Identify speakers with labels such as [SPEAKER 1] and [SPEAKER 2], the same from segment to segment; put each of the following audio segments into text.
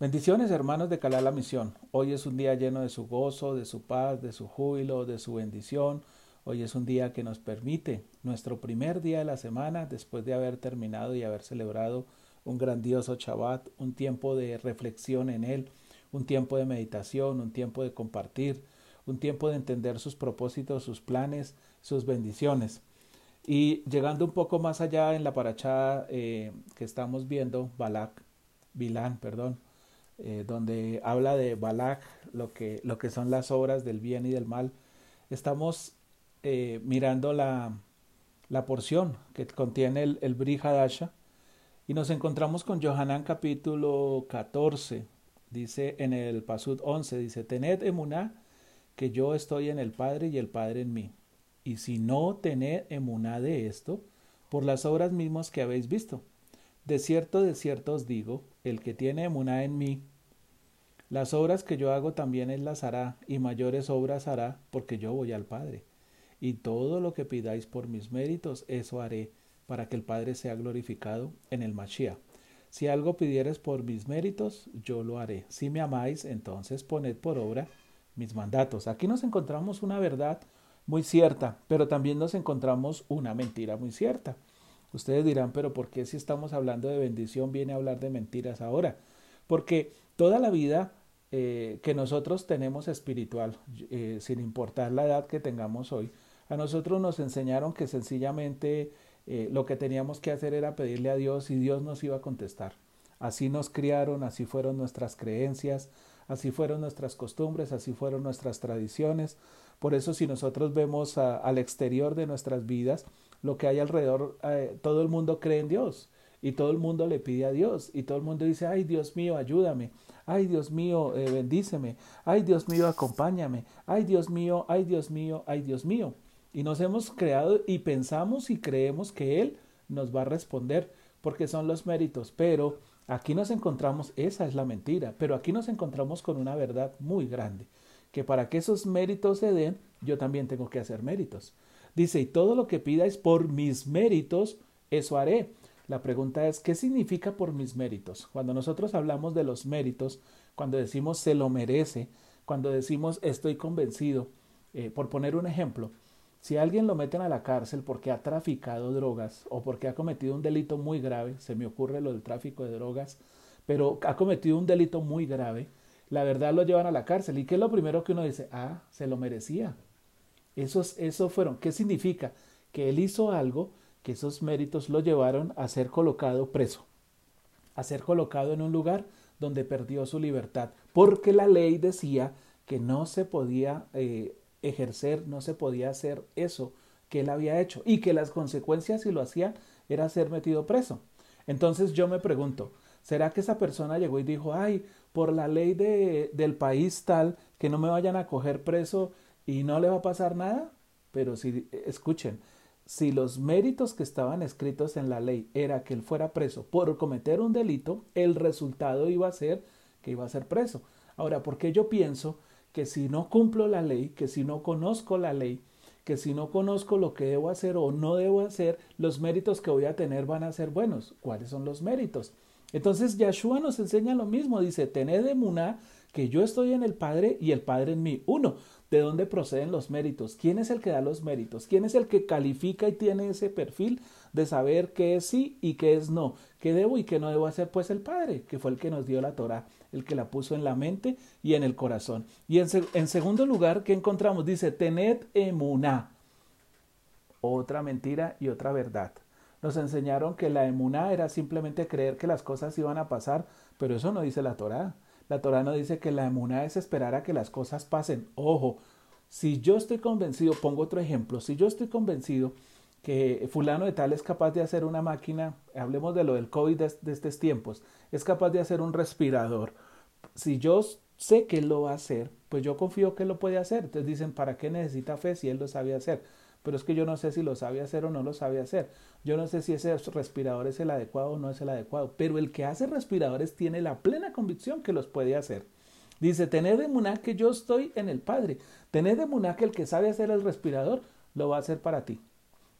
[SPEAKER 1] Bendiciones hermanos de Calá la Misión. Hoy es un día lleno de su gozo, de su paz, de su júbilo, de su bendición. Hoy es un día que nos permite nuestro primer día de la semana después de haber terminado y haber celebrado un grandioso Shabbat, un tiempo de reflexión en él, un tiempo de meditación, un tiempo de compartir, un tiempo de entender sus propósitos, sus planes, sus bendiciones. Y llegando un poco más allá en la parachada eh, que estamos viendo, Balak, Bilán, perdón, eh, donde habla de Balak, lo que, lo que son las obras del bien y del mal, estamos eh, mirando la, la, porción que contiene el, el Brihadasha y nos encontramos con Johanan capítulo 14, dice en el Pasud 11, dice, tened emuná que yo estoy en el Padre y el Padre en mí. Y si no tened emuná de esto, por las obras mismas que habéis visto. De cierto, de cierto os digo, el que tiene emuná en mí, las obras que yo hago también él las hará, y mayores obras hará, porque yo voy al Padre. Y todo lo que pidáis por mis méritos, eso haré, para que el Padre sea glorificado en el Mashiach. Si algo pidieres por mis méritos, yo lo haré. Si me amáis, entonces poned por obra mis mandatos. Aquí nos encontramos una verdad muy cierta, pero también nos encontramos una mentira muy cierta. Ustedes dirán, pero ¿por qué si estamos hablando de bendición viene a hablar de mentiras ahora? Porque toda la vida eh, que nosotros tenemos espiritual, eh, sin importar la edad que tengamos hoy, a nosotros nos enseñaron que sencillamente eh, lo que teníamos que hacer era pedirle a Dios y Dios nos iba a contestar. Así nos criaron, así fueron nuestras creencias, así fueron nuestras costumbres, así fueron nuestras tradiciones. Por eso si nosotros vemos al exterior de nuestras vidas, lo que hay alrededor, todo el mundo cree en Dios y todo el mundo le pide a Dios y todo el mundo dice, ay Dios mío, ayúdame, ay Dios mío, eh, bendíceme, ay Dios mío, acompáñame, ay Dios mío, ay Dios mío, ay Dios mío. Y nos hemos creado y pensamos y creemos que Él nos va a responder porque son los méritos, pero aquí nos encontramos, esa es la mentira, pero aquí nos encontramos con una verdad muy grande, que para que esos méritos se den, yo también tengo que hacer méritos. Dice, y todo lo que pidáis por mis méritos, eso haré. La pregunta es, ¿qué significa por mis méritos? Cuando nosotros hablamos de los méritos, cuando decimos se lo merece, cuando decimos estoy convencido, eh, por poner un ejemplo, si alguien lo meten a la cárcel porque ha traficado drogas o porque ha cometido un delito muy grave, se me ocurre lo del tráfico de drogas, pero ha cometido un delito muy grave, la verdad lo llevan a la cárcel. ¿Y qué es lo primero que uno dice? Ah, se lo merecía. Esos, eso fueron. ¿Qué significa? Que él hizo algo que esos méritos lo llevaron a ser colocado preso, a ser colocado en un lugar donde perdió su libertad, porque la ley decía que no se podía eh, ejercer, no se podía hacer eso que él había hecho y que las consecuencias si lo hacía era ser metido preso. Entonces yo me pregunto, ¿será que esa persona llegó y dijo, ay, por la ley de, del país tal, que no me vayan a coger preso y no le va a pasar nada? Pero si, escuchen, si los méritos que estaban escritos en la ley era que él fuera preso por cometer un delito, el resultado iba a ser que iba a ser preso. Ahora, ¿por qué yo pienso que si no cumplo la ley, que si no conozco la ley, que si no conozco lo que debo hacer o no debo hacer, los méritos que voy a tener van a ser buenos? ¿Cuáles son los méritos? Entonces Yahshua nos enseña lo mismo, dice, tened emuná que yo estoy en el Padre y el Padre en mí. Uno, ¿De dónde proceden los méritos? ¿Quién es el que da los méritos? ¿Quién es el que califica y tiene ese perfil de saber qué es sí y qué es no? ¿Qué debo y qué no debo hacer? Pues el Padre, que fue el que nos dio la Torah, el que la puso en la mente y en el corazón. Y en, en segundo lugar, ¿qué encontramos? Dice, tened emuná. Otra mentira y otra verdad. Nos enseñaron que la emuná era simplemente creer que las cosas iban a pasar, pero eso no dice la Torah. La Torah no dice que la emuná es esperar a que las cosas pasen. Ojo, si yo estoy convencido, pongo otro ejemplo, si yo estoy convencido que fulano de tal es capaz de hacer una máquina, hablemos de lo del COVID de, estos tiempos, es capaz de hacer un respirador. Si yo sé que él lo va a hacer, pues yo confío que él lo puede hacer. Entonces dicen, ¿para qué necesita fe si él lo sabe hacer? Pero es que yo no sé si lo sabe hacer o no lo sabe hacer. Yo no sé si ese respirador es el adecuado o no es el adecuado, pero el que hace respiradores tiene la plena convicción que los puede hacer. Dice, tened de muná que yo estoy en el Padre. Tened de muná que el que sabe hacer el respirador lo va a hacer para ti.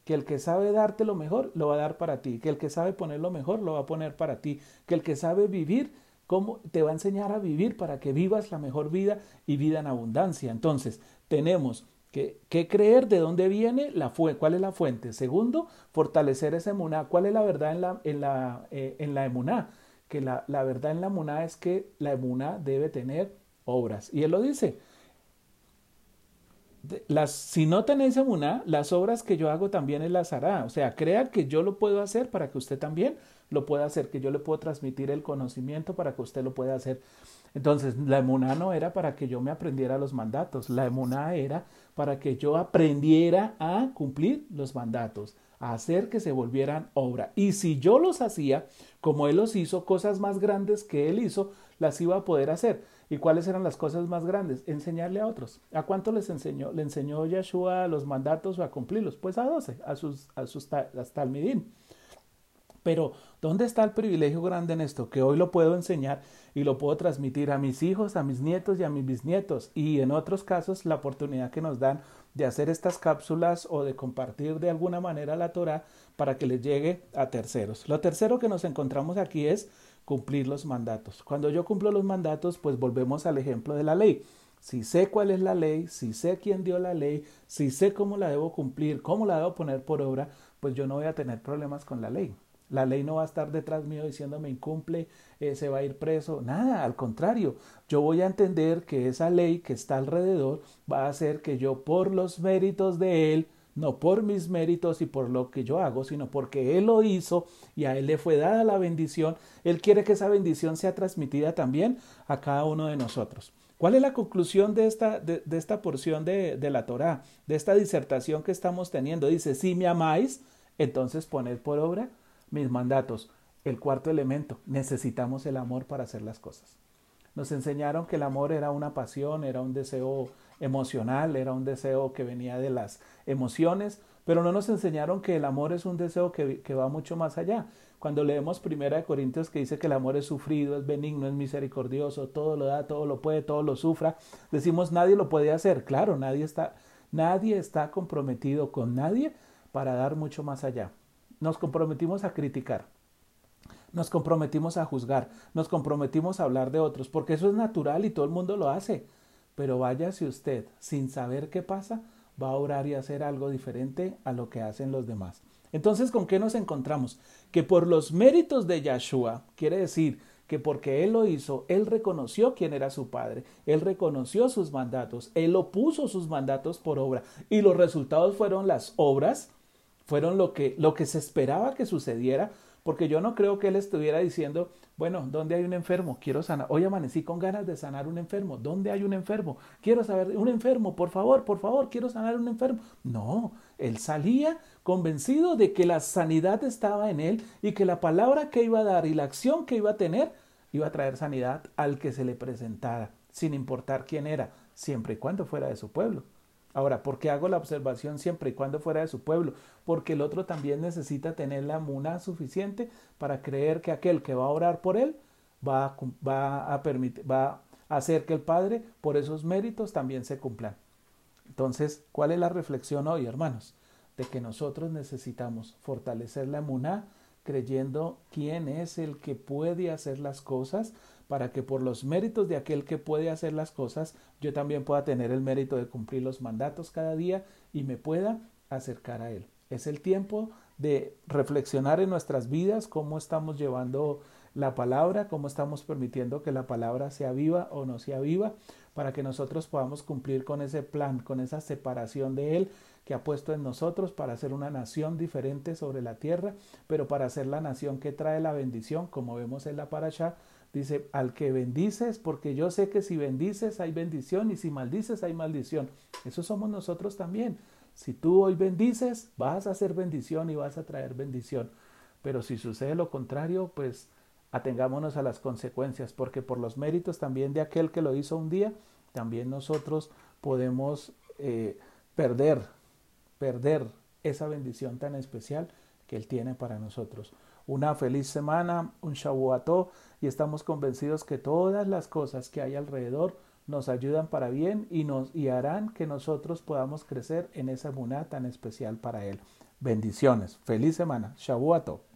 [SPEAKER 1] Que el que sabe darte lo mejor lo va a dar para ti. Que el que sabe poner lo mejor lo va a poner para ti. Que el que sabe vivir cómo te va a enseñar a vivir para que vivas la mejor vida y vida en abundancia. Entonces, tenemos que, creer de dónde viene la cuál es la fuente. Segundo, fortalecer esa emuná. ¿Cuál es la verdad en la, en la, eh, en la emuná? Que la, la, verdad en la emuná es que la emuná debe tener obras. Y él lo dice. Las, si no tenéis emuná, las obras que yo hago también él las hará. O sea, crea que yo lo puedo hacer para que usted también lo pueda hacer, que yo le puedo transmitir el conocimiento para que usted lo pueda hacer. Entonces, la emuná no era para que yo me aprendiera los mandatos, la emuná era para que yo aprendiera a cumplir los mandatos, a hacer que se volvieran obra. Y si yo los hacía, como Él los hizo, cosas más grandes que Él hizo, las iba a poder hacer. ¿Y cuáles eran las cosas más grandes? Enseñarle a otros. ¿A cuánto les enseñó? ¿Le enseñó Yeshua los mandatos o a cumplirlos? Pues a doce, a sus, a sus talmidim. Pero, ¿dónde está el privilegio grande en esto? Que hoy lo puedo enseñar y lo puedo transmitir a mis hijos, a mis nietos y a mis bisnietos. Y en otros casos, la oportunidad que nos dan de hacer estas cápsulas o de compartir de alguna manera la Torah para que les llegue a terceros. Lo tercero que nos encontramos aquí es cumplir los mandatos. Cuando yo cumplo los mandatos, pues volvemos al ejemplo de la ley. Si sé cuál es la ley, si sé quién dio la ley, si sé cómo la debo cumplir, cómo la debo poner por obra, pues yo no voy a tener problemas con la ley. La ley no va a estar detrás mío diciéndome incumple, eh, se va a ir preso. Nada, al contrario, yo voy a entender que esa ley que está alrededor va a hacer que yo por los méritos de él, no por mis méritos y por lo que yo hago, sino porque Él lo hizo y a Él le fue dada la bendición, Él quiere que esa bendición sea transmitida también a cada uno de nosotros. ¿Cuál es la conclusión de esta, de, esta porción de, de, la Torá, de esta disertación que estamos teniendo? Dice, si me amáis, entonces poned por obra mis mandatos. El cuarto elemento, necesitamos el amor para hacer las cosas. Nos enseñaron que el amor era una pasión, era un deseo emocional, era un deseo que venía de las emociones, pero no nos enseñaron que el amor es un deseo que, va mucho más allá. Cuando leemos Primera de Corintios que dice que el amor es sufrido, es benigno, es misericordioso, todo lo da, todo lo puede, todo lo sufra, decimos nadie lo puede hacer. Claro, nadie está, nadie está comprometido con nadie para dar mucho más allá nos comprometimos a criticar, nos comprometimos a juzgar, nos comprometimos a hablar de otros, porque eso es natural y todo el mundo lo hace. Pero vaya si usted, sin saber qué pasa, va a orar y hacer algo diferente a lo que hacen los demás. Entonces, ¿con qué nos encontramos? Que por los méritos de Yahshua, quiere decir que porque Él lo hizo, Él reconoció quién era su Padre, Él reconoció sus mandatos, Él lo puso sus mandatos por obra y los resultados fueron las obras fueron lo que, lo que se esperaba que sucediera, porque yo no creo que él estuviera diciendo, bueno, ¿dónde hay un enfermo? Quiero sanar. Hoy amanecí con ganas de sanar un enfermo. ¿Dónde hay un enfermo? Quiero saber, un enfermo, por favor, por favor, quiero sanar un enfermo. No, él salía convencido de que la sanidad estaba en él y que la palabra que iba a dar y la acción que iba a tener iba a traer sanidad al que se le presentara, sin importar quién era, siempre y cuando fuera de su pueblo. Ahora, ¿por qué hago la observación siempre y cuando fuera de su pueblo? Porque el otro también necesita tener la muna suficiente para creer que aquel que va a orar por él va a, va a, permitir, va a hacer que el Padre, por esos méritos, también se cumplan. Entonces, ¿cuál es la reflexión hoy, hermanos? De que nosotros necesitamos fortalecer la muná creyendo quién es el que puede hacer las cosas para que por los méritos de aquel que puede hacer las cosas, yo también pueda tener el mérito de cumplir los mandatos cada día y me pueda acercar a Él. Es el tiempo de reflexionar en nuestras vidas cómo estamos llevando la palabra, cómo estamos permitiendo que la palabra sea viva o no sea viva, para que nosotros podamos cumplir con ese plan, con esa separación de Él que ha puesto en nosotros para ser una nación diferente sobre la tierra, pero para ser la nación que trae la bendición, como vemos en la parasha, Dice, al que bendices, porque yo sé que si bendices hay bendición y si maldices hay maldición. Eso somos nosotros también. Si tú hoy bendices, vas a hacer bendición y vas a traer bendición. Pero si sucede lo contrario, pues atengámonos a las consecuencias, porque por los méritos también de aquel que lo hizo un día, también nosotros podemos eh, perder, perder esa bendición tan especial que Él tiene para nosotros una feliz semana, un Shavuató, y estamos convencidos que todas las cosas que hay alrededor nos ayudan para bien y, nos, y harán que nosotros podamos crecer en esa muná tan especial para Él. Bendiciones. Feliz semana. Shavuató.